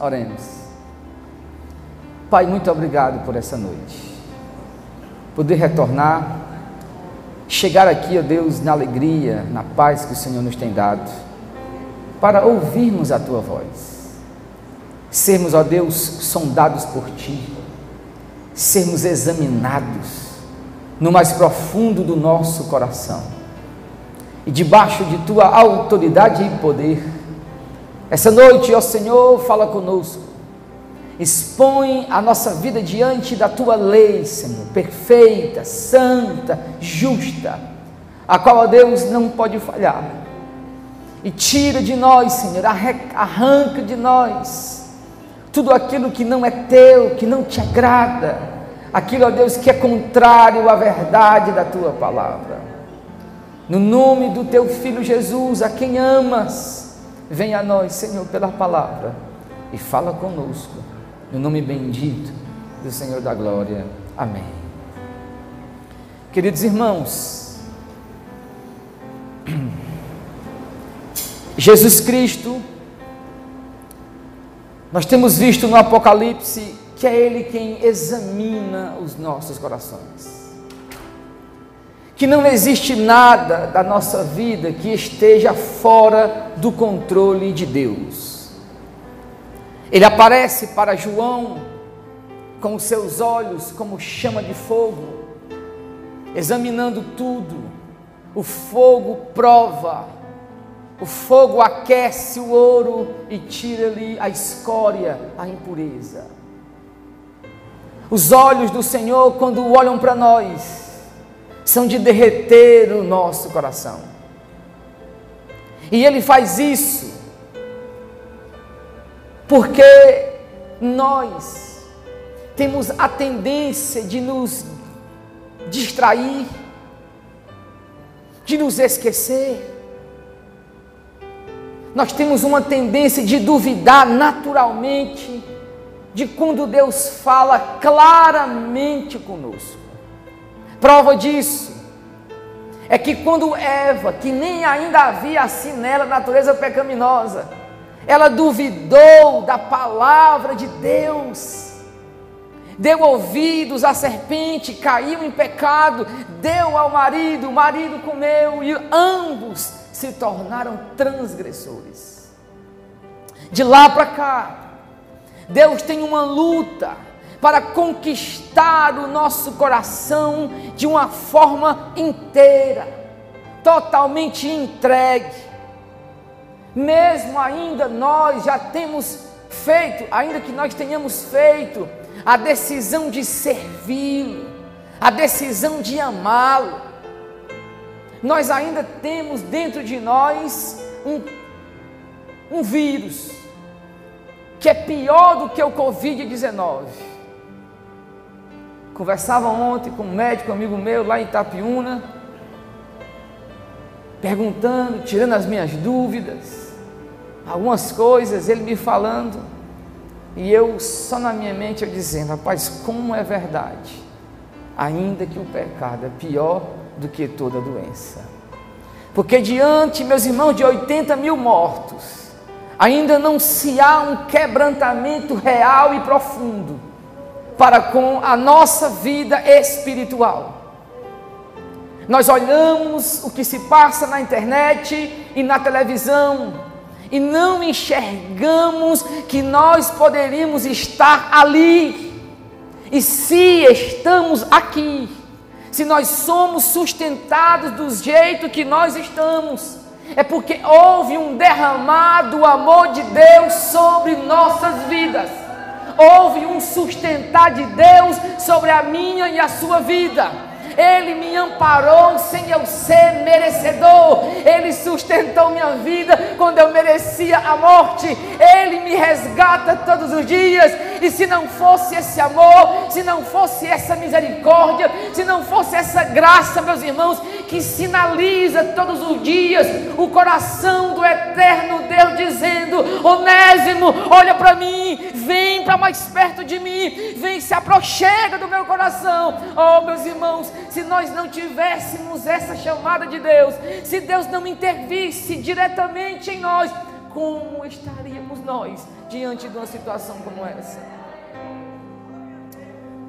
Oremos. Pai, muito obrigado por essa noite. Poder retornar, chegar aqui, ó Deus, na alegria, na paz que o Senhor nos tem dado, para ouvirmos a tua voz. Sermos, ó Deus, sondados por ti, sermos examinados no mais profundo do nosso coração. E debaixo de tua autoridade e poder, essa noite, ó Senhor, fala conosco. Expõe a nossa vida diante da tua lei, Senhor, perfeita, santa, justa, a qual, ó Deus, não pode falhar. E tira de nós, Senhor, arranca de nós tudo aquilo que não é teu, que não te agrada, aquilo, ó Deus, que é contrário à verdade da tua palavra. No nome do teu filho Jesus, a quem amas, Venha a nós, Senhor, pela palavra e fala conosco, no nome bendito do Senhor da glória. Amém. Queridos irmãos, Jesus Cristo, nós temos visto no Apocalipse que é Ele quem examina os nossos corações que não existe nada da nossa vida que esteja fora do controle de Deus. Ele aparece para João com os seus olhos como chama de fogo, examinando tudo. O fogo prova, o fogo aquece o ouro e tira-lhe a escória, a impureza. Os olhos do Senhor, quando olham para nós, são de derreter o nosso coração. E ele faz isso porque nós temos a tendência de nos distrair, de nos esquecer. Nós temos uma tendência de duvidar naturalmente de quando Deus fala claramente conosco. Prova disso é que quando Eva, que nem ainda havia assim nela natureza pecaminosa, ela duvidou da palavra de Deus, deu ouvidos à serpente, caiu em pecado, deu ao marido, o marido comeu e ambos se tornaram transgressores. De lá para cá, Deus tem uma luta para conquistar o nosso coração de uma forma inteira, totalmente entregue. Mesmo ainda nós já temos feito, ainda que nós tenhamos feito a decisão de servi-lo, a decisão de amá-lo, nós ainda temos dentro de nós um, um vírus que é pior do que o Covid-19 Conversava ontem com um médico amigo meu lá em Itapiúna, perguntando, tirando as minhas dúvidas, algumas coisas, ele me falando, e eu só na minha mente eu dizendo, rapaz, como é verdade, ainda que o pecado é pior do que toda doença. Porque diante, meus irmãos, de 80 mil mortos, ainda não se há um quebrantamento real e profundo para com a nossa vida espiritual. Nós olhamos o que se passa na internet e na televisão e não enxergamos que nós poderíamos estar ali. E se estamos aqui, se nós somos sustentados do jeito que nós estamos, é porque houve um derramado amor de Deus sobre nossas vidas houve um sustentar de Deus sobre a minha e a sua vida. Ele me amparou sem eu ser merecedor. Ele sustentou minha vida quando eu merecia a morte. Ele me resgata todos os dias. E se não fosse esse amor, se não fosse essa misericórdia, se não fosse essa graça, meus irmãos, que sinaliza todos os dias o coração do eterno Deus dizendo: Onésimo, olha para mim, vem para mais perto de mim, vem se aproxega do meu coração. Oh, meus irmãos, se nós não tivéssemos essa chamada de Deus, se Deus não intervisse diretamente em nós, como estaríamos nós diante de uma situação como essa?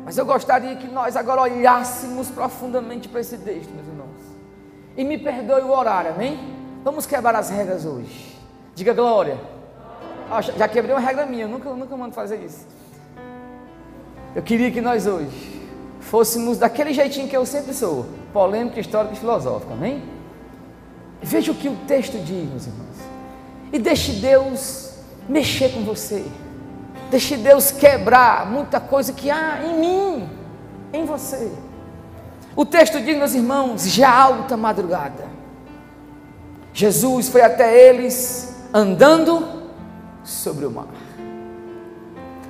Mas eu gostaria que nós agora olhássemos profundamente para esse texto, meus irmãos. E me perdoe o horário, amém? Vamos quebrar as regras hoje. Diga glória. Ah, já quebrei uma regra minha, eu nunca, nunca mando fazer isso. Eu queria que nós hoje fôssemos daquele jeitinho que eu sempre sou, polêmico, histórico e filosófico, amém? Veja o que o texto diz, meus irmãos. E deixe Deus mexer com você. Deixe Deus quebrar muita coisa que há em mim, em você. O texto diz, meus irmãos, já alta madrugada. Jesus foi até eles andando sobre o mar.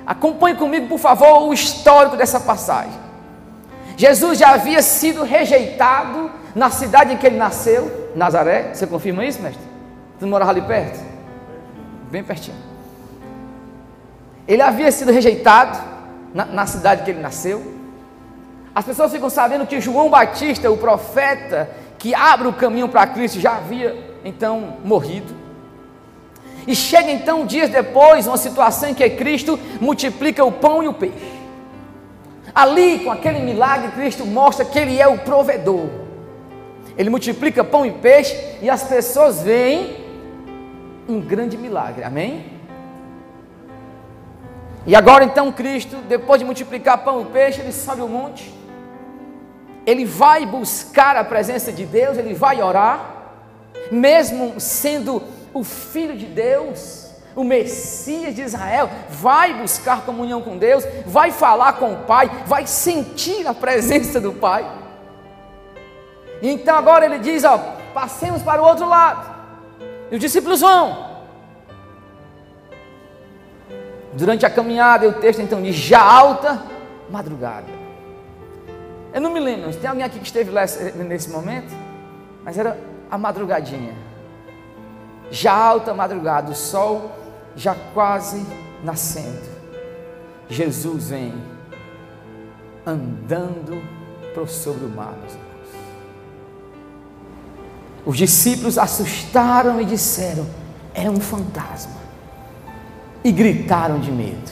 Acompanhe comigo, por favor, o histórico dessa passagem. Jesus já havia sido rejeitado na cidade em que ele nasceu, Nazaré. Você confirma isso, mestre? Você morava ali perto? Bem pertinho. Ele havia sido rejeitado na, na cidade que ele nasceu. As pessoas ficam sabendo que João Batista, o profeta que abre o caminho para Cristo, já havia então morrido. E chega então dias depois uma situação em que Cristo multiplica o pão e o peixe. Ali, com aquele milagre, Cristo mostra que Ele é o provedor. Ele multiplica pão e peixe e as pessoas veem um grande milagre, amém? E agora então Cristo, depois de multiplicar pão e peixe, ele sobe o monte, ele vai buscar a presença de Deus, ele vai orar, mesmo sendo o Filho de Deus, o Messias de Israel, vai buscar comunhão com Deus, vai falar com o Pai, vai sentir a presença do Pai. Então agora ele diz: ó, passemos para o outro lado. E os discípulos vão. Durante a caminhada, o texto então diz: já alta madrugada. Eu não me lembro, tem alguém aqui que esteve lá nesse momento? Mas era a madrugadinha. Já alta madrugada, o sol já quase nascendo. Jesus vem andando por sobre o mar. Os discípulos assustaram e disseram: é um fantasma. E gritaram de medo.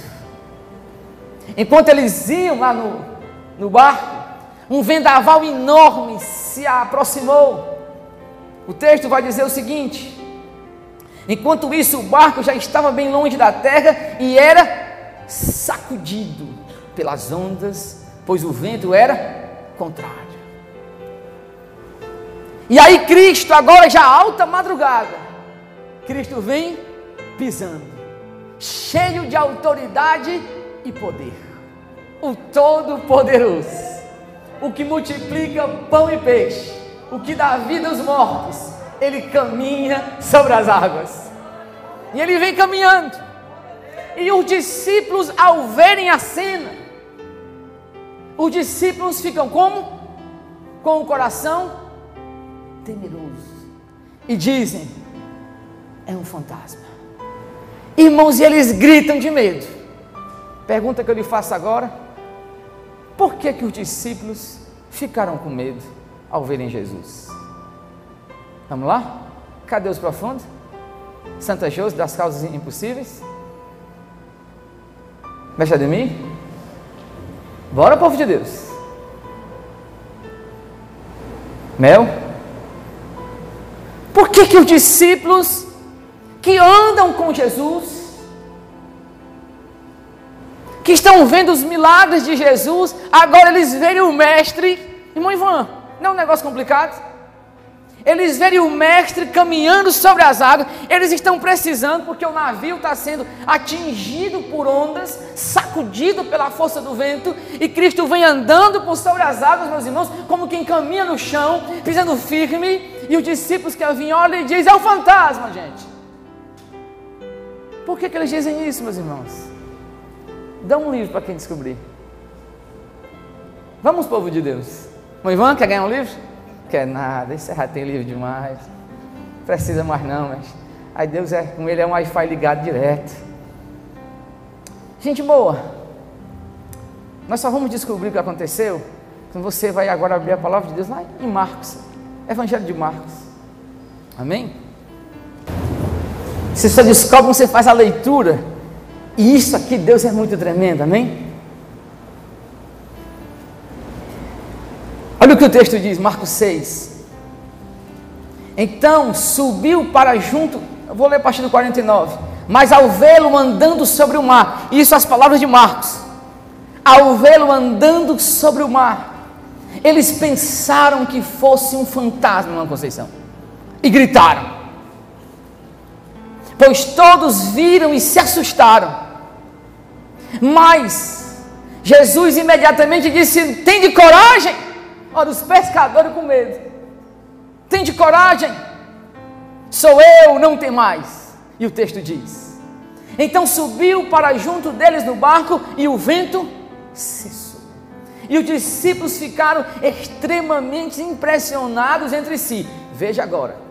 Enquanto eles iam lá no, no barco, um vendaval enorme se aproximou o texto vai dizer o seguinte: enquanto isso, o barco já estava bem longe da terra e era sacudido pelas ondas, pois o vento era contrário. E aí, Cristo, agora já alta madrugada, Cristo vem pisando, cheio de autoridade e poder, o Todo-Poderoso, o que multiplica pão e peixe o que dá vida aos mortos, ele caminha sobre as águas. E ele vem caminhando. E os discípulos, ao verem a cena, os discípulos ficam como? Com o coração temeroso. E dizem: é um fantasma. Irmãos, e eles gritam de medo. Pergunta que eu lhe faço agora: por que, que os discípulos ficaram com medo? ao verem Jesus. Vamos lá? Cadê os profundos? Santa José das causas impossíveis? Mexe de mim? Bora, povo de Deus. Mel? Por que, que os discípulos que andam com Jesus, que estão vendo os milagres de Jesus, agora eles veem o Mestre, irmão Ivan, não é um negócio complicado? Eles verem o mestre caminhando sobre as águas, eles estão precisando, porque o navio está sendo atingido por ondas, sacudido pela força do vento, e Cristo vem andando por sobre as águas, meus irmãos, como quem caminha no chão, pisando firme, e os discípulos que vinham olham e dizem: É o fantasma, gente. Por que, que eles dizem isso, meus irmãos? Dá um livro para quem descobrir. Vamos, povo de Deus. O Ivan quer ganhar um livro? Quer nada, esse já tem livro demais. Precisa mais não, mas. Aí Deus é, com ele é um Wi-Fi ligado direto. Gente boa, nós só vamos descobrir o que aconteceu quando você vai agora abrir a palavra de Deus lá em Marcos, Evangelho de Marcos. Amém? Você só descobre você faz a leitura. E isso aqui, Deus é muito tremendo, amém? Olha o que o texto diz, Marcos 6. Então subiu para junto, eu vou ler a partir do 49. Mas ao vê-lo andando sobre o mar, isso as palavras de Marcos, ao vê-lo andando sobre o mar, eles pensaram que fosse um fantasma, uma Conceição, e gritaram, pois todos viram e se assustaram. Mas Jesus imediatamente disse: Tem de coragem. Ora, os pescadores com medo. Tem de coragem. Sou eu, não tem mais. E o texto diz: Então subiu para junto deles no barco e o vento cessou. E os discípulos ficaram extremamente impressionados entre si. Veja agora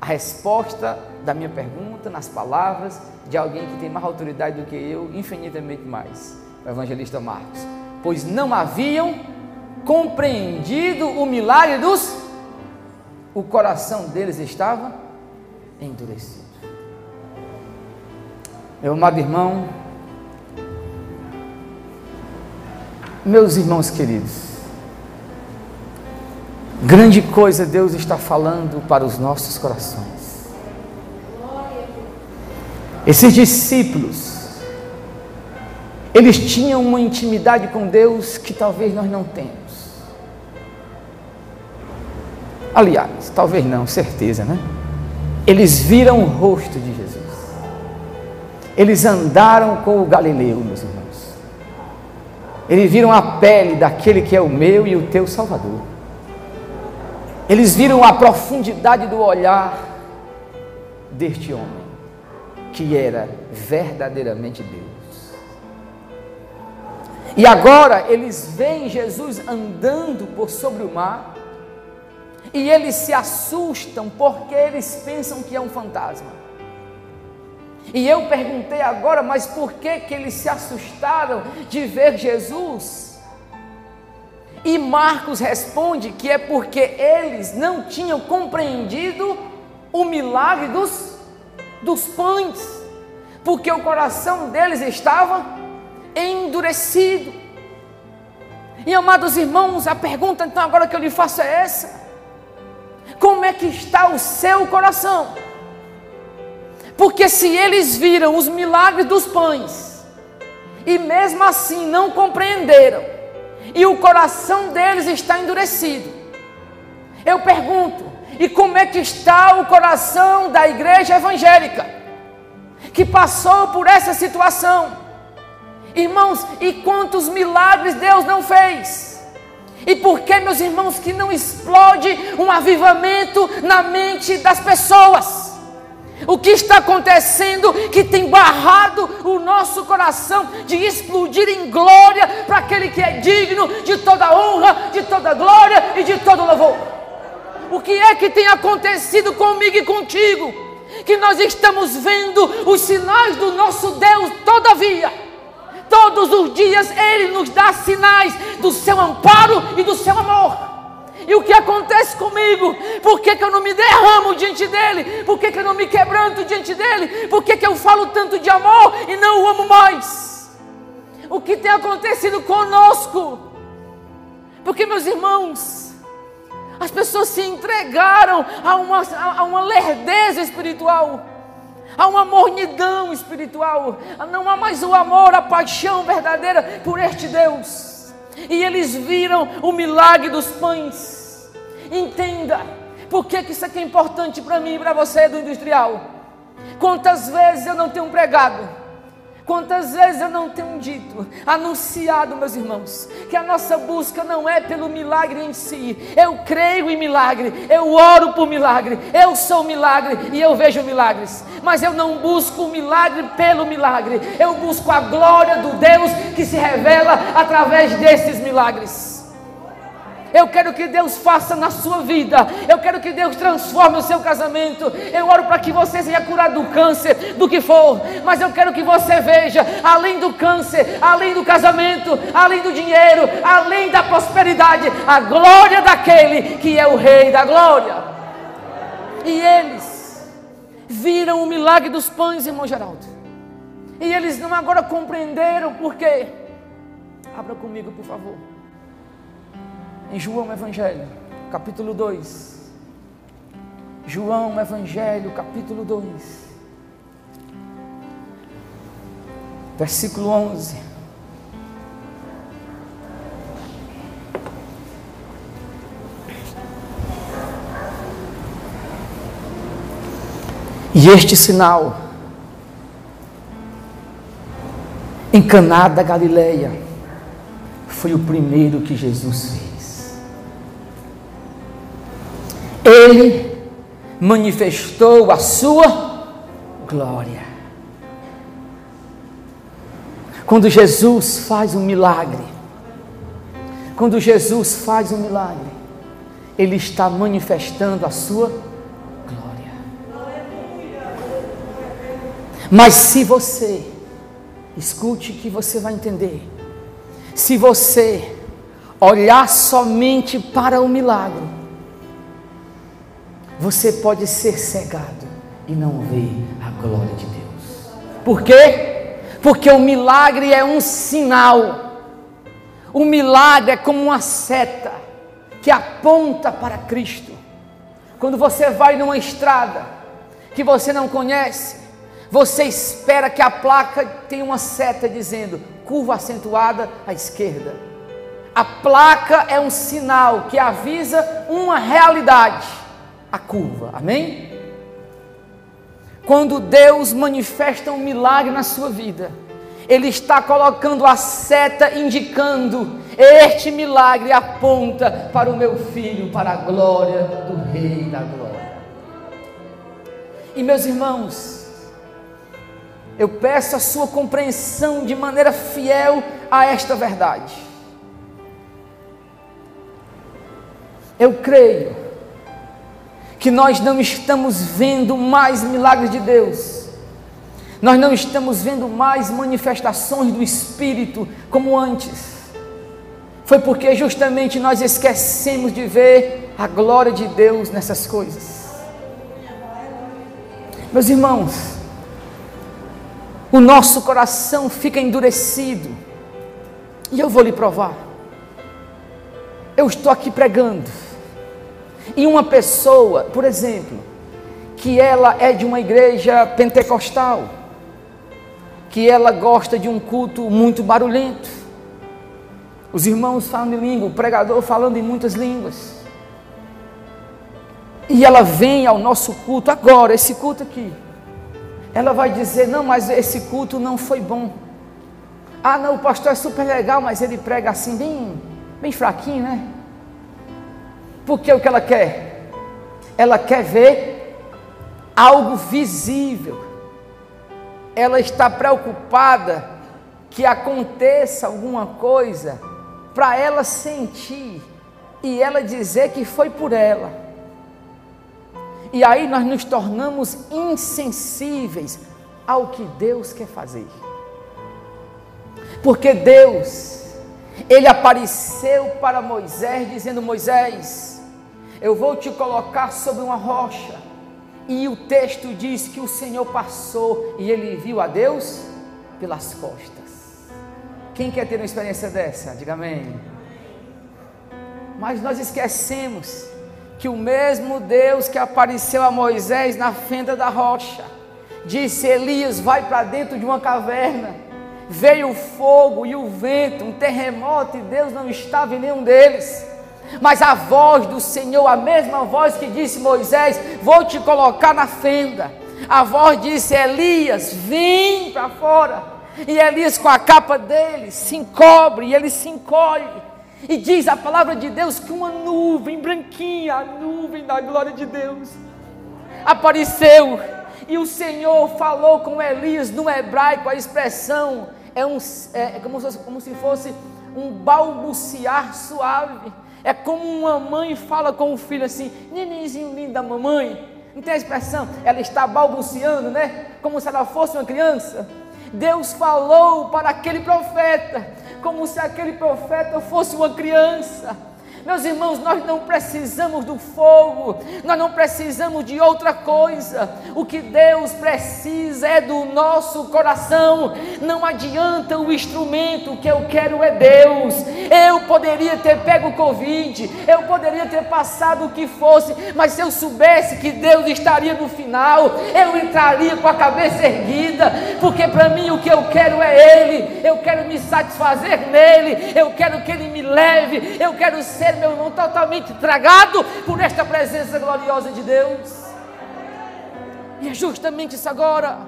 a resposta da minha pergunta nas palavras de alguém que tem mais autoridade do que eu, infinitamente mais, o evangelista Marcos. Pois não haviam compreendido o milagre dos. O coração deles estava endurecido. Meu amado irmão, meus irmãos queridos, grande coisa Deus está falando para os nossos corações. Esses discípulos, eles tinham uma intimidade com Deus que talvez nós não temos. Aliás, talvez não, certeza, né? Eles viram o rosto de Jesus. Eles andaram com o Galileu, meus irmãos. Eles viram a pele daquele que é o meu e o teu Salvador. Eles viram a profundidade do olhar deste homem que era verdadeiramente Deus. E agora eles veem Jesus andando por sobre o mar e eles se assustam porque eles pensam que é um fantasma. E eu perguntei agora, mas por que que eles se assustaram de ver Jesus? E Marcos responde que é porque eles não tinham compreendido o milagre dos dos pães, porque o coração deles estava endurecido. E amados irmãos, a pergunta então agora que eu lhe faço é essa: como é que está o seu coração? Porque se eles viram os milagres dos pães, e mesmo assim não compreenderam, e o coração deles está endurecido, eu pergunto: e como é que está o coração da igreja evangélica que passou por essa situação? Irmãos, e quantos milagres Deus não fez? E por que, meus irmãos, que não explode um avivamento na mente das pessoas? O que está acontecendo que tem barrado o nosso coração de explodir em glória para aquele que é digno de toda honra, de toda glória e de todo louvor? o que é que tem acontecido comigo e contigo? Que nós estamos vendo os sinais do nosso Deus, todavia, todos os dias Ele nos dá sinais do seu amparo e do seu amor. E o que acontece comigo? Diante dele? Por que, que eu não me quebranto diante dele? Por que, que eu falo tanto de amor e não o amo mais? O que tem acontecido conosco? Porque, meus irmãos, as pessoas se entregaram a uma, a uma lerdeza espiritual, a uma mornidão espiritual. Não há mais o amor, a paixão verdadeira por este Deus. E eles viram o milagre dos pães. Entenda, por que, que isso aqui é importante para mim e para você do industrial? Quantas vezes eu não tenho pregado? Quantas vezes eu não tenho dito, anunciado, meus irmãos, que a nossa busca não é pelo milagre em si. Eu creio em milagre, eu oro por milagre, eu sou milagre e eu vejo milagres. Mas eu não busco o milagre pelo milagre, eu busco a glória do Deus que se revela através desses milagres. Eu quero que Deus faça na sua vida. Eu quero que Deus transforme o seu casamento. Eu oro para que você seja curado do câncer, do que for. Mas eu quero que você veja, além do câncer, além do casamento, além do dinheiro, além da prosperidade, a glória daquele que é o Rei da glória. E eles viram o milagre dos pães, irmão Geraldo. E eles não agora compreenderam por quê. Abra comigo, por favor. Em João Evangelho, capítulo 2. João Evangelho, capítulo 2. Versículo 11. E este sinal em Caná da Galileia foi o primeiro que Jesus fez. Ele manifestou a sua glória. Quando Jesus faz um milagre, quando Jesus faz um milagre, ele está manifestando a sua glória. Mas se você escute que você vai entender. Se você olhar somente para o milagre, você pode ser cegado e não ver a glória de Deus. Por quê? Porque o milagre é um sinal. O milagre é como uma seta que aponta para Cristo. Quando você vai numa estrada que você não conhece, você espera que a placa tenha uma seta dizendo curva acentuada à esquerda. A placa é um sinal que avisa uma realidade, a curva. Amém? Quando Deus manifesta um milagre na sua vida, Ele está colocando a seta indicando: este milagre aponta para o meu filho, para a glória do Rei da Glória. E meus irmãos, eu peço a sua compreensão de maneira fiel a esta verdade. Eu creio que nós não estamos vendo mais milagres de Deus, nós não estamos vendo mais manifestações do Espírito como antes. Foi porque justamente nós esquecemos de ver a glória de Deus nessas coisas. Meus irmãos, o nosso coração fica endurecido. E eu vou lhe provar. Eu estou aqui pregando. E uma pessoa, por exemplo, que ela é de uma igreja pentecostal, que ela gosta de um culto muito barulhento. Os irmãos falam em língua, o pregador falando em muitas línguas. E ela vem ao nosso culto agora, esse culto aqui ela vai dizer: não, mas esse culto não foi bom. Ah, não, o pastor é super legal, mas ele prega assim, bem, bem fraquinho, né? Porque o que ela quer? Ela quer ver algo visível. Ela está preocupada que aconteça alguma coisa para ela sentir e ela dizer que foi por ela. E aí nós nos tornamos insensíveis ao que Deus quer fazer. Porque Deus, Ele apareceu para Moisés, dizendo: Moisés, eu vou te colocar sobre uma rocha. E o texto diz que o Senhor passou e ele viu a Deus pelas costas. Quem quer ter uma experiência dessa? Diga amém. Mas nós esquecemos que o mesmo Deus que apareceu a Moisés na fenda da rocha, disse: Elias, vai para dentro de uma caverna. Veio o fogo e o vento, um terremoto, e Deus não estava em nenhum deles. Mas a voz do Senhor, a mesma voz que disse Moisés: Vou te colocar na fenda. A voz disse: Elias, vem para fora. E Elias, com a capa dele, se encobre e ele se encolhe. E diz a palavra de Deus que uma nuvem branquinha, a nuvem da glória de Deus, apareceu. E o Senhor falou com Elias no hebraico, a expressão é, um, é, como, se, como se fosse um balbuciar suave. É como uma mãe fala com o filho assim, nenenzinho lindo da mamãe. Não tem a expressão? Ela está balbuciando, né? Como se ela fosse uma criança. Deus falou para aquele profeta como se aquele profeta fosse uma criança. Meus irmãos, nós não precisamos do fogo, nós não precisamos de outra coisa. O que Deus precisa é do nosso coração. Não adianta o instrumento, o que eu quero é Deus. Eu poderia ter pego o Covid, eu poderia ter passado o que fosse, mas se eu soubesse que Deus estaria no final, eu entraria com a cabeça erguida, porque para mim o que eu quero é Ele, eu quero me satisfazer nele, eu quero que Ele me leve, eu quero ser, meu irmão, totalmente tragado por esta presença gloriosa de Deus. E é justamente isso agora.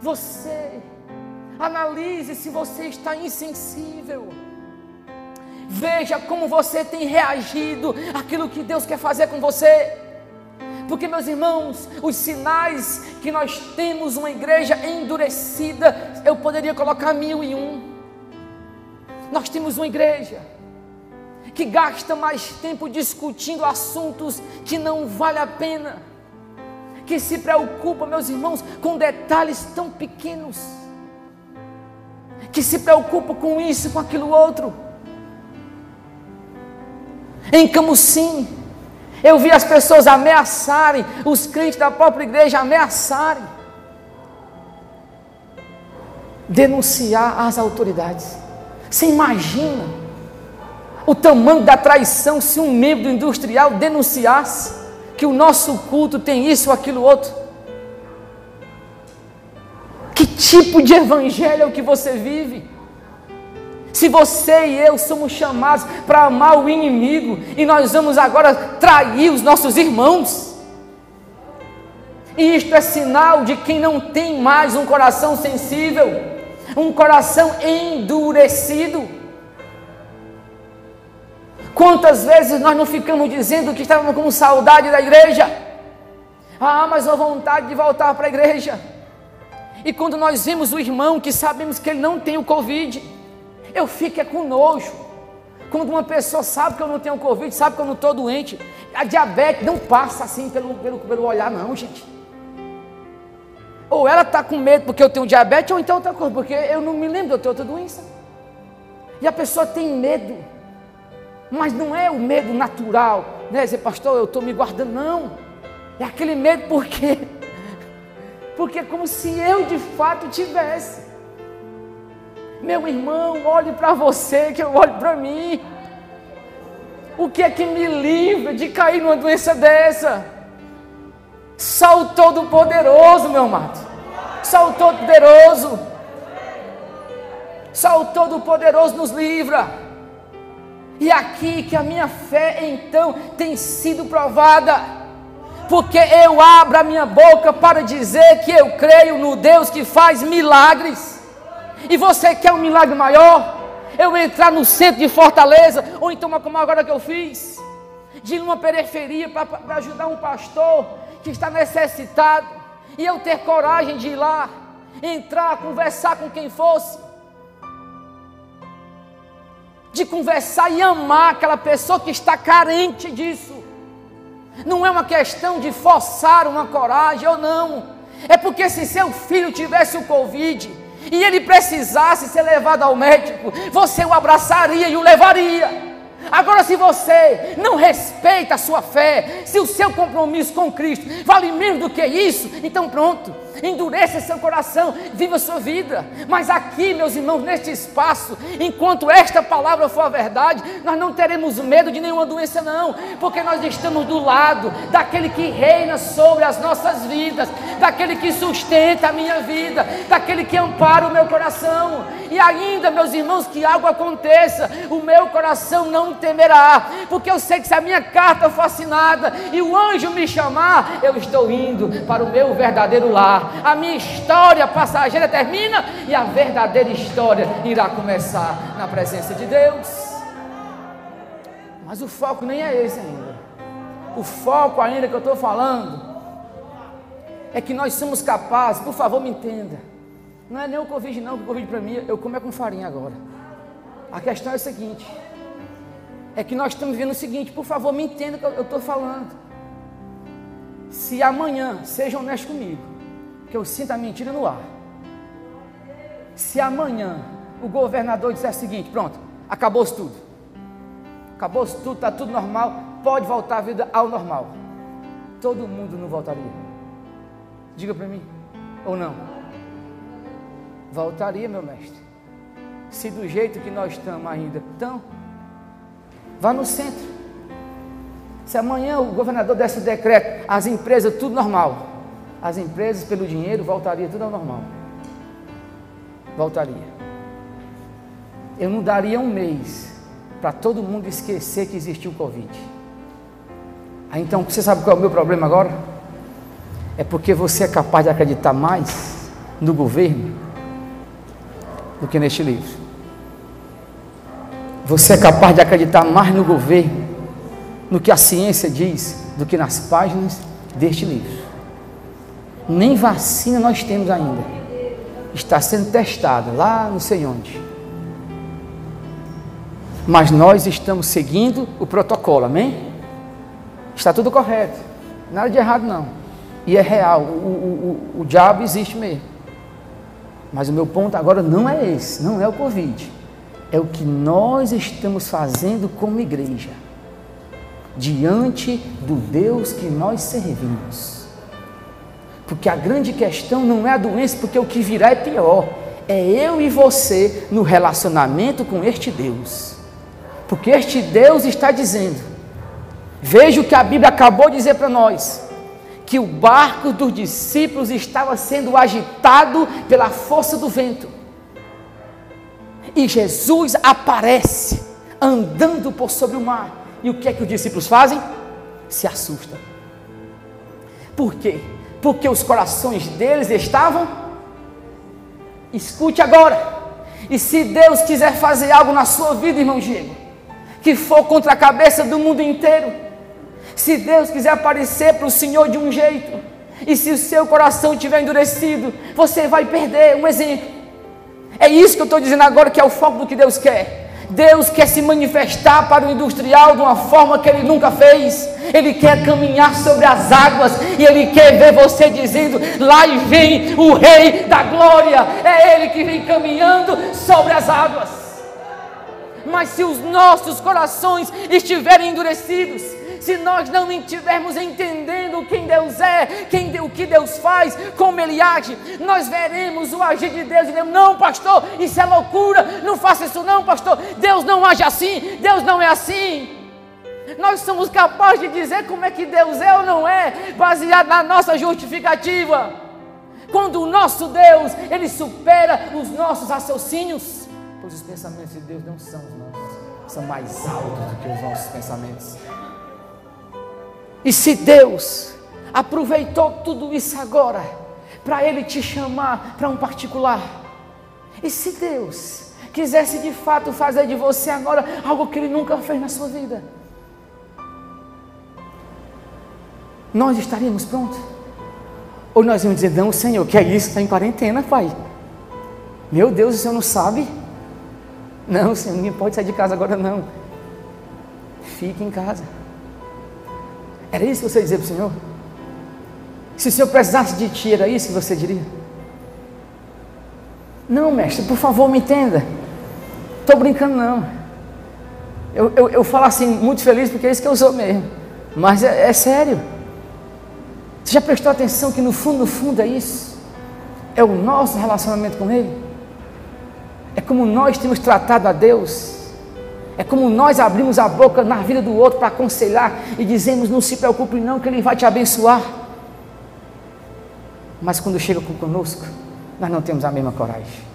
Você analise se você está insensível. Veja como você tem reagido àquilo que Deus quer fazer com você. Porque, meus irmãos, os sinais que nós temos uma igreja endurecida, eu poderia colocar mil e um. Nós temos uma igreja que gasta mais tempo discutindo assuntos que não vale a pena, que se preocupa, meus irmãos, com detalhes tão pequenos, que se preocupa com isso, com aquilo outro. Em Camusim, eu vi as pessoas ameaçarem, os crentes da própria igreja ameaçarem, denunciar as autoridades. Você imagina o tamanho da traição se um membro industrial denunciasse que o nosso culto tem isso ou aquilo outro? Que tipo de evangelho é o que você vive? Se você e eu somos chamados para amar o inimigo e nós vamos agora trair os nossos irmãos, e isto é sinal de quem não tem mais um coração sensível um coração endurecido. Quantas vezes nós não ficamos dizendo que estávamos com saudade da igreja? Ah, mas uma vontade de voltar para a igreja. E quando nós vimos o irmão que sabemos que ele não tem o Covid, eu fico é com nojo. Quando uma pessoa sabe que eu não tenho Covid, sabe que eu não estou doente, a diabetes não passa assim pelo, pelo, pelo olhar, não, gente. Ou ela está com medo porque eu tenho diabetes, ou então outra coisa, porque eu não me lembro de eu ter outra doença. E a pessoa tem medo, mas não é o medo natural, né? Dizer, pastor, eu estou me guardando, não. É aquele medo porque, porque é como se eu de fato tivesse. Meu irmão, olhe para você, que eu olho para mim. O que é que me livra de cair numa doença dessa? Só o Todo-Poderoso, meu amado. Só o Todo-Poderoso. Só o Todo-Poderoso nos livra. E aqui que a minha fé então tem sido provada. Porque eu abro a minha boca para dizer que eu creio no Deus que faz milagres. E você quer um milagre maior? Eu entrar no centro de Fortaleza, ou então como agora que eu fiz, de ir numa periferia para ajudar um pastor que está necessitado, e eu ter coragem de ir lá, entrar, conversar com quem fosse, de conversar e amar aquela pessoa que está carente disso. Não é uma questão de forçar uma coragem ou não. É porque se seu filho tivesse o Covid e ele precisasse ser levado ao médico, você o abraçaria e o levaria. Agora, se você não respeita a sua fé, se o seu compromisso com Cristo vale menos do que isso, então pronto, endureça seu coração, viva sua vida. Mas aqui, meus irmãos, neste espaço, enquanto esta palavra for a verdade, nós não teremos medo de nenhuma doença, não, porque nós estamos do lado daquele que reina sobre as nossas vidas, daquele que sustenta a minha vida, daquele que ampara o meu coração. E ainda, meus irmãos, que algo aconteça, o meu coração não temerá, porque eu sei que se a minha carta for assinada e o anjo me chamar, eu estou indo para o meu verdadeiro lar. A minha história passageira termina e a verdadeira história irá começar na presença de Deus. Mas o foco nem é esse ainda. O foco ainda que eu estou falando é que nós somos capazes, por favor, me entenda. Não é nem o Covid, não, o Covid para mim, eu como é com farinha agora. A questão é a seguinte: é que nós estamos vendo o seguinte, por favor, me entenda o que eu estou falando. Se amanhã, seja honesto comigo, que eu sinto a mentira no ar. Se amanhã o governador disser o seguinte, pronto, acabou-se tudo. acabou tudo, está tudo normal, pode voltar a vida ao normal. Todo mundo não voltaria. Diga para mim, ou não? Voltaria, meu mestre. Se do jeito que nós estamos ainda, então, vá no centro. Se amanhã o governador desse decreto, as empresas tudo normal, as empresas pelo dinheiro voltaria tudo ao normal. Voltaria. Eu não daria um mês para todo mundo esquecer que existiu o Covid. Aí então, você sabe qual é o meu problema agora? É porque você é capaz de acreditar mais no governo do que neste livro. Você é capaz de acreditar mais no governo, no que a ciência diz, do que nas páginas deste livro. Nem vacina nós temos ainda. Está sendo testada lá não sei onde. Mas nós estamos seguindo o protocolo, amém? Está tudo correto. Nada de errado não. E é real. O, o, o, o diabo existe mesmo. Mas o meu ponto agora não é esse, não é o Covid. É o que nós estamos fazendo como igreja. Diante do Deus que nós servimos. Porque a grande questão não é a doença, porque o que virá é pior. É eu e você no relacionamento com este Deus. Porque este Deus está dizendo: Veja o que a Bíblia acabou de dizer para nós: que o barco dos discípulos estava sendo agitado pela força do vento. E Jesus aparece andando por sobre o mar. E o que é que os discípulos fazem? Se assustam. Por quê? Porque os corações deles estavam. Escute agora. E se Deus quiser fazer algo na sua vida, irmão Diego, que for contra a cabeça do mundo inteiro, se Deus quiser aparecer para o Senhor de um jeito, e se o seu coração estiver endurecido, você vai perder. Um exemplo. É isso que eu estou dizendo agora, que é o foco do que Deus quer. Deus quer se manifestar para o industrial de uma forma que ele nunca fez. Ele quer caminhar sobre as águas e ele quer ver você dizendo: lá vem o Rei da Glória. É Ele que vem caminhando sobre as águas. Mas se os nossos corações estiverem endurecidos, se nós não estivermos entendendo quem Deus é, quem, o que Deus faz, como Ele age, nós veremos o agir de Deus e diremos: não, pastor, isso é loucura, não faça isso, não, pastor. Deus não age assim, Deus não é assim. Nós somos capazes de dizer como é que Deus é ou não é, baseado na nossa justificativa. Quando o nosso Deus, Ele supera os nossos raciocínios, pois os pensamentos de Deus não são os nossos, são mais altos do que os nossos pensamentos. E se Deus aproveitou tudo isso agora para Ele te chamar para um particular, e se Deus quisesse de fato fazer de você agora algo que Ele nunca fez na sua vida, nós estaríamos prontos? Ou nós íamos dizer, não, Senhor, que é isso? Está em quarentena, Pai. Meu Deus, o Senhor não sabe? Não, Senhor, ninguém pode sair de casa agora, não. Fique em casa. Era isso que você dizia para o Senhor? Se o Senhor precisasse de ti, era isso que você diria? Não, mestre, por favor, me entenda. Estou brincando, não. Eu, eu, eu, falo assim, muito feliz, porque é isso que eu sou mesmo. Mas é, é sério. Você já prestou atenção que no fundo, no fundo é isso? É o nosso relacionamento com Ele? É como nós temos tratado a Deus? É como nós abrimos a boca na vida do outro para aconselhar e dizemos: não se preocupe, não, que Ele vai te abençoar. Mas quando chega conosco, nós não temos a mesma coragem.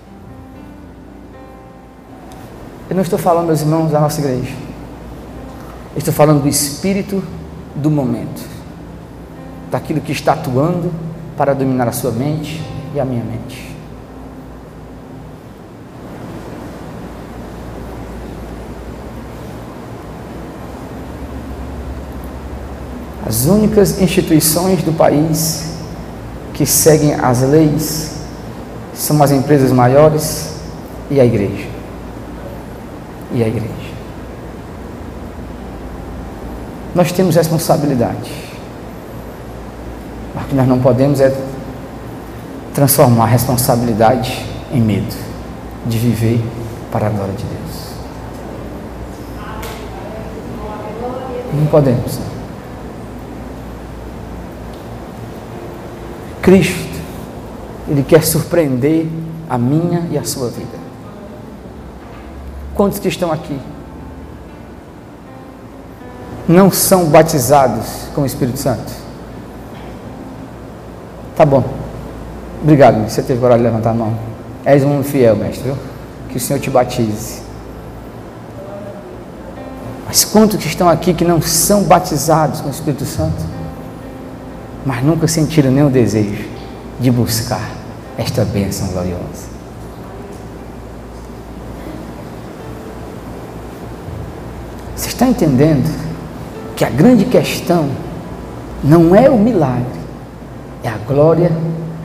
Eu não estou falando, meus irmãos, da nossa igreja. Eu estou falando do espírito do momento, daquilo que está atuando para dominar a sua mente e a minha mente. As únicas instituições do país que seguem as leis são as empresas maiores e a igreja. E a igreja. Nós temos responsabilidade. Mas o que nós não podemos é transformar a responsabilidade em medo de viver para a glória de Deus. Não podemos. Cristo, Ele quer surpreender a minha e a sua vida. Quantos que estão aqui não são batizados com o Espírito Santo? Tá bom. Obrigado, você teve coragem de levantar a mão. És um fiel, mestre, viu? Que o Senhor te batize. Mas quantos que estão aqui que não são batizados com o Espírito Santo, mas nunca sentiram nenhum desejo de buscar esta bênção gloriosa? Você está entendendo que a grande questão não é o milagre, é a glória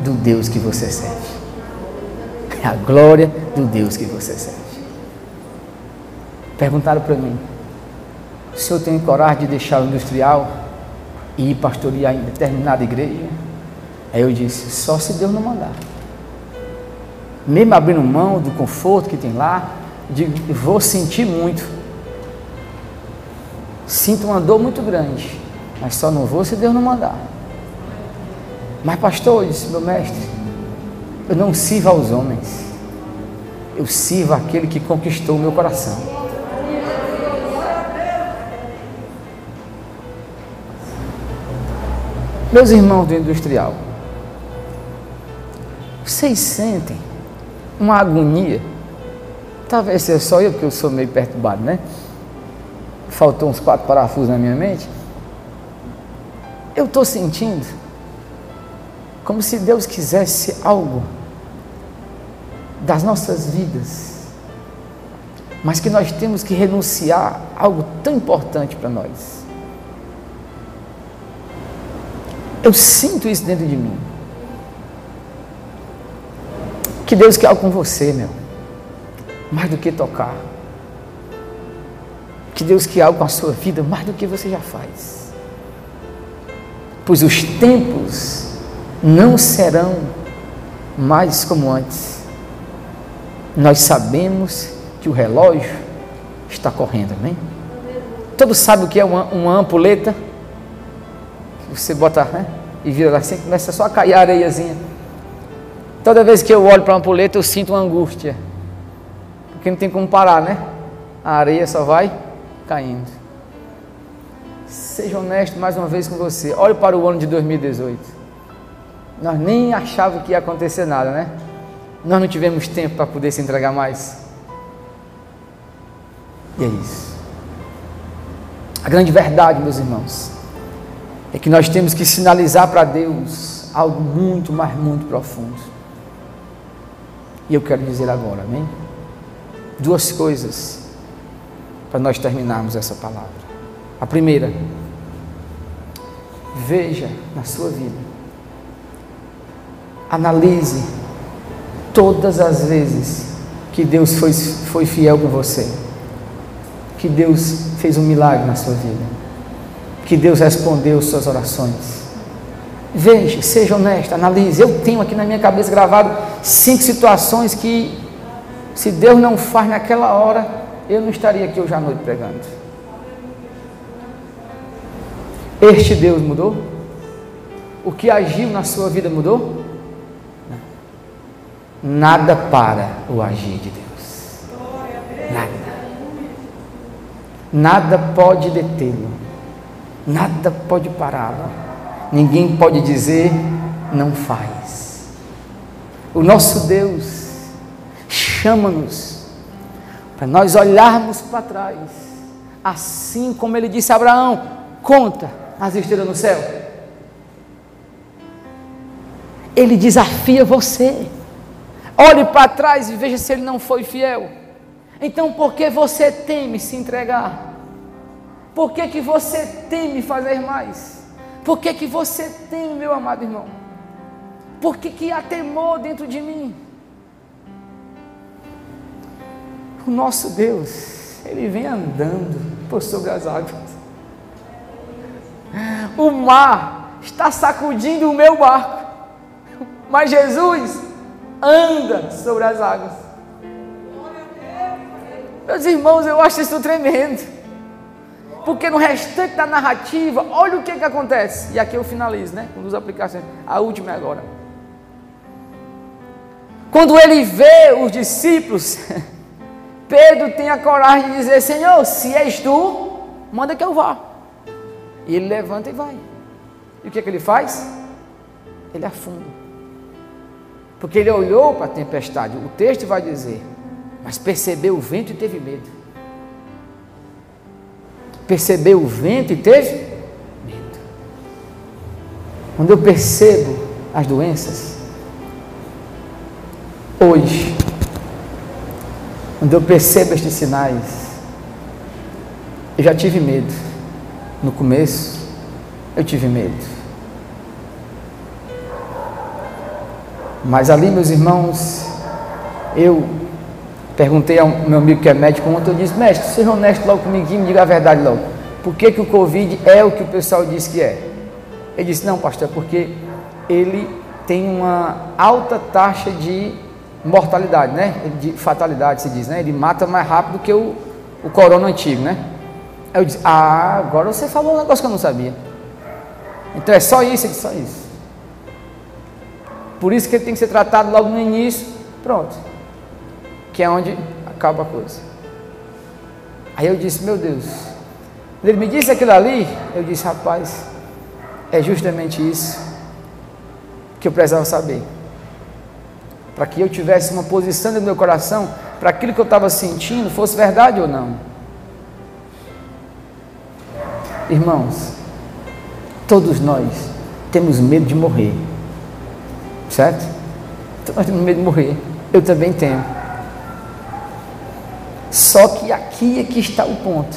do Deus que você serve. É a glória do Deus que você serve. Perguntaram para mim: o senhor tem coragem de deixar o industrial ir pastorear em determinada igreja? Aí eu disse: só se Deus não mandar. Mesmo abrindo mão do conforto que tem lá, digo, vou sentir muito. Sinto uma dor muito grande, mas só não vou se Deus não mandar. Mas, pastor, disse meu mestre, eu não sirvo aos homens, eu sirvo aquele que conquistou o meu coração. Meus irmãos do industrial, vocês sentem uma agonia? Talvez seja só eu, porque eu sou meio perturbado, né? Faltou uns quatro parafusos na minha mente. Eu estou sentindo como se Deus quisesse algo das nossas vidas, mas que nós temos que renunciar a algo tão importante para nós. Eu sinto isso dentro de mim. Que Deus quer algo com você, meu. Mais do que tocar. Que Deus quer algo com a sua vida mais do que você já faz. Pois os tempos não serão mais como antes. Nós sabemos que o relógio está correndo, amém? Todos sabem o que é uma, uma ampuleta? Você bota né, e vira assim, começa só a cair a areiazinha. Toda vez que eu olho para uma ampuleta, eu sinto uma angústia. Porque não tem como parar, né? A areia só vai caindo. Seja honesto mais uma vez com você. Olhe para o ano de 2018. Nós nem achávamos que ia acontecer nada, né? Nós não tivemos tempo para poder se entregar mais. E é isso. A grande verdade, meus irmãos, é que nós temos que sinalizar para Deus algo muito, mas muito profundo. E eu quero dizer agora, amém? Duas coisas para nós terminarmos essa palavra. A primeira, veja na sua vida, analise todas as vezes que Deus foi, foi fiel com você, que Deus fez um milagre na sua vida que Deus respondeu suas orações. Veja, seja honesto, analise. Eu tenho aqui na minha cabeça gravado cinco situações que, se Deus não faz naquela hora, eu não estaria aqui hoje à noite pregando. Este Deus mudou? O que agiu na sua vida mudou? Nada para o agir de Deus. Nada. Nada pode detê-lo. Nada pode pará-lo. Ninguém pode dizer não faz. O nosso Deus chama-nos para nós olharmos para trás, assim como ele disse a Abraão: conta as estrelas no céu. Ele desafia você. Olhe para trás e veja se ele não foi fiel. Então, por que você teme se entregar? Por que, que você teme fazer mais? Por que, que você teme, meu amado irmão? Por que, que há temor dentro de mim? O nosso Deus, Ele vem andando por sobre as águas. O mar está sacudindo o meu barco, mas Jesus anda sobre as águas. Meus irmãos, eu acho isso tremendo. Porque no restante da narrativa, olha o que, que acontece. E aqui eu finalizo, né? Com duas aplicações. A última é agora. Quando ele vê os discípulos, Pedro tem a coragem de dizer: Senhor, se és tu, manda que eu vá. E ele levanta e vai. E o que, que ele faz? Ele afunda. Porque ele olhou para a tempestade. O texto vai dizer: Mas percebeu o vento e teve medo percebeu o vento e teve medo. Quando eu percebo as doenças, hoje, quando eu percebo estes sinais, eu já tive medo. No começo, eu tive medo. Mas ali, meus irmãos, eu Perguntei ao meu amigo que é médico ontem, eu disse, mestre, seja honesto logo comigo e me diga a verdade logo. Por que, que o Covid é o que o pessoal diz que é? Ele disse, não, pastor, é porque ele tem uma alta taxa de mortalidade, né? De fatalidade, se diz, né? Ele mata mais rápido que o, o corona antigo, né? Aí eu disse, ah, agora você falou um negócio que eu não sabia. Então é só isso, ele disse, só isso. Por isso que ele tem que ser tratado logo no início. Pronto que é onde acaba a coisa. Aí eu disse, meu Deus, ele me disse aquilo ali, eu disse, rapaz, é justamente isso que eu precisava saber. Para que eu tivesse uma posição no meu coração, para aquilo que eu estava sentindo fosse verdade ou não. Irmãos, todos nós temos medo de morrer, certo? Todos nós temos medo de morrer. Eu também tenho. Só que aqui é que está o ponto.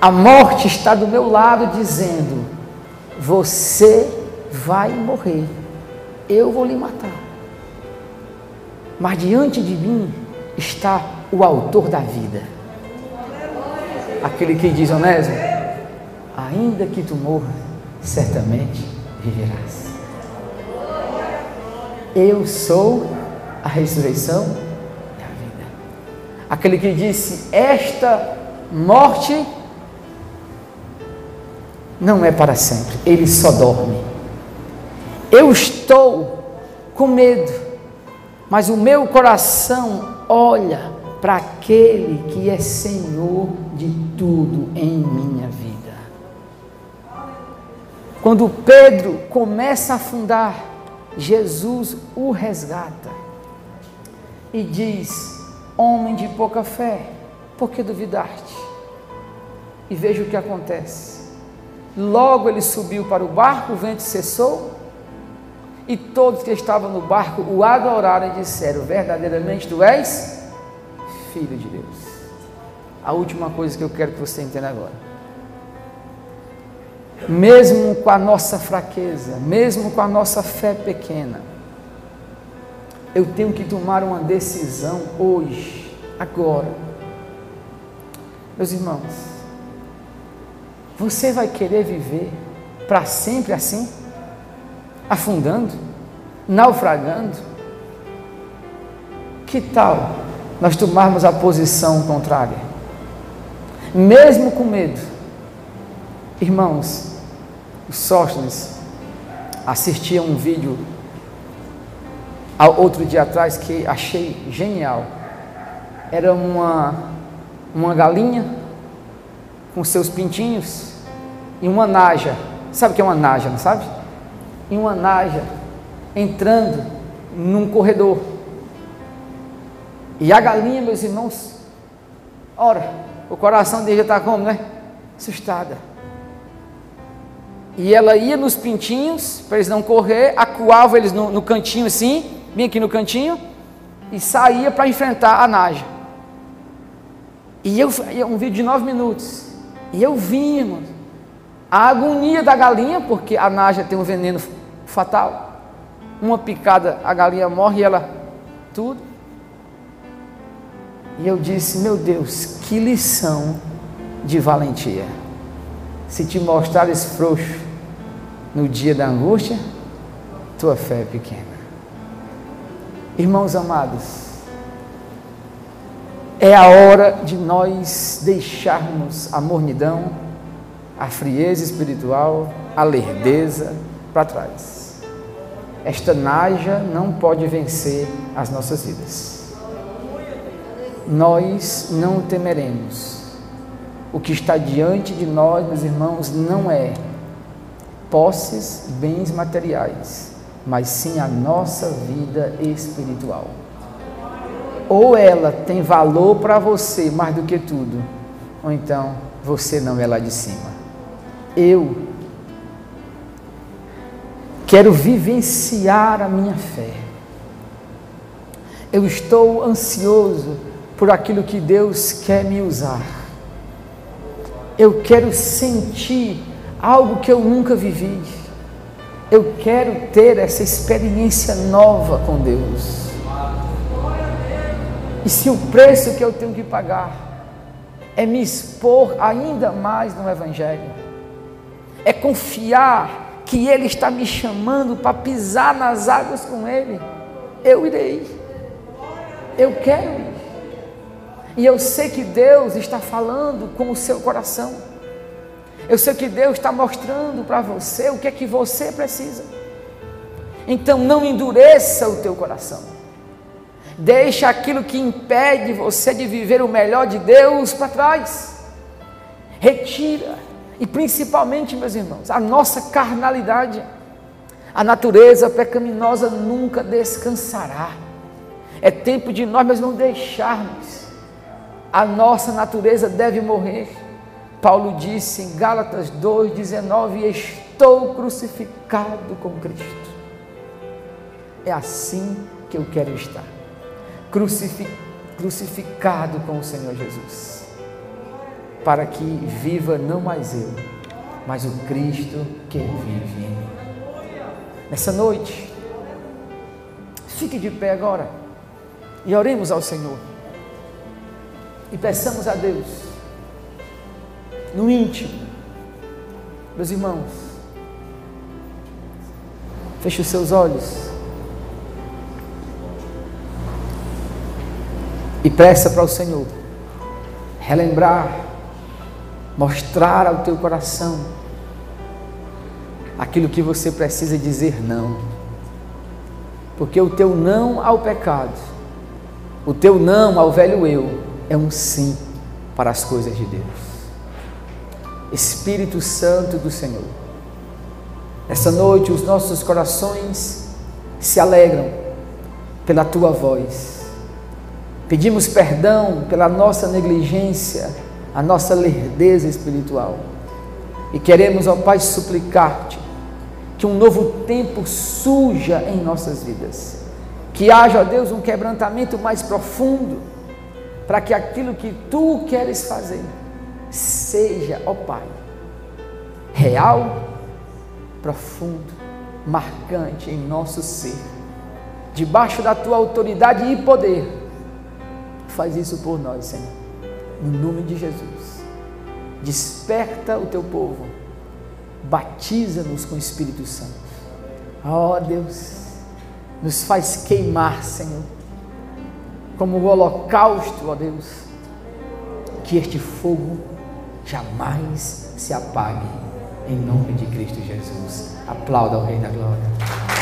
A morte está do meu lado dizendo: Você vai morrer, eu vou lhe matar. Mas diante de mim está o autor da vida. Aquele que diz, Onésimo, ainda que tu morras, certamente viverás. Eu sou a ressurreição aquele que disse: Esta morte não é para sempre, ele só dorme. Eu estou com medo, mas o meu coração olha para aquele que é Senhor de tudo em minha vida. Quando Pedro começa a afundar, Jesus o resgata e diz: Homem de pouca fé, por que duvidaste? E veja o que acontece. Logo ele subiu para o barco, o vento cessou, e todos que estavam no barco o adoraram e disseram: Verdadeiramente tu és filho de Deus. A última coisa que eu quero que você entenda agora. Mesmo com a nossa fraqueza, mesmo com a nossa fé pequena, eu tenho que tomar uma decisão hoje, agora. Meus irmãos, você vai querer viver para sempre assim? Afundando? Naufragando? Que tal nós tomarmos a posição contrária? Mesmo com medo. Irmãos, o Sóstenes assistia um vídeo outro dia atrás que achei genial. Era uma, uma galinha com seus pintinhos e uma naja. Sabe o que é uma naja, não sabe? E uma naja entrando num corredor. E a galinha, meus irmãos, ora, o coração dele já está como, né? Assustada. E ela ia nos pintinhos, para eles não correr, acuava eles no, no cantinho assim, vinha aqui no cantinho e saía para enfrentar a Naja. E eu, um vídeo de nove minutos. E eu vinha, irmão, a agonia da galinha, porque a Naja tem um veneno fatal. Uma picada, a galinha morre e ela tudo. E eu disse, meu Deus, que lição de valentia. Se te mostrares frouxo no dia da angústia, tua fé é pequena. Irmãos amados, É a hora de nós deixarmos a mornidão, a frieza espiritual, a lerdeza para trás. Esta naja não pode vencer as nossas vidas. Nós não temeremos. O que está diante de nós, meus irmãos, não é posses, bens materiais, mas sim a nossa vida espiritual ou ela tem valor para você mais do que tudo, ou então você não é lá de cima. Eu quero vivenciar a minha fé. Eu estou ansioso por aquilo que Deus quer me usar. Eu quero sentir algo que eu nunca vivi. Eu quero ter essa experiência nova com Deus. E se o preço que eu tenho que pagar é me expor ainda mais no Evangelho, é confiar que Ele está me chamando para pisar nas águas com Ele, eu irei. Eu quero ir. E eu sei que Deus está falando com o seu coração. Eu sei que Deus está mostrando para você o que é que você precisa. Então não endureça o teu coração. Deixa aquilo que impede você de viver o melhor de Deus para trás. Retira. E principalmente, meus irmãos, a nossa carnalidade, a natureza pecaminosa nunca descansará. É tempo de nós, mas não deixarmos. A nossa natureza deve morrer. Paulo disse em Gálatas 2,19: Estou crucificado com Cristo. É assim que eu quero estar crucificado com o Senhor Jesus, para que viva não mais eu, mas o Cristo que vive em mim. Nessa noite, fique de pé agora e oremos ao Senhor e peçamos a Deus, no íntimo, meus irmãos, feche os seus olhos. e peça para o Senhor relembrar, mostrar ao teu coração aquilo que você precisa dizer não. Porque o teu não ao pecado, o teu não ao velho eu, é um sim para as coisas de Deus. Espírito Santo do Senhor, essa noite os nossos corações se alegram pela tua voz Pedimos perdão pela nossa negligência, a nossa lerdeza espiritual. E queremos, ó Pai, suplicar-te que um novo tempo surja em nossas vidas. Que haja, ó Deus, um quebrantamento mais profundo, para que aquilo que tu queres fazer seja, ó Pai, real, profundo, marcante em nosso ser, debaixo da tua autoridade e poder Faz isso por nós, Senhor. No nome de Jesus. Desperta o teu povo. Batiza-nos com o Espírito Santo. Ó oh, Deus, nos faz queimar, Senhor, como o holocausto, ó oh Deus. Que este fogo jamais se apague. Em nome de Cristo Jesus. Aplauda o Rei da Glória.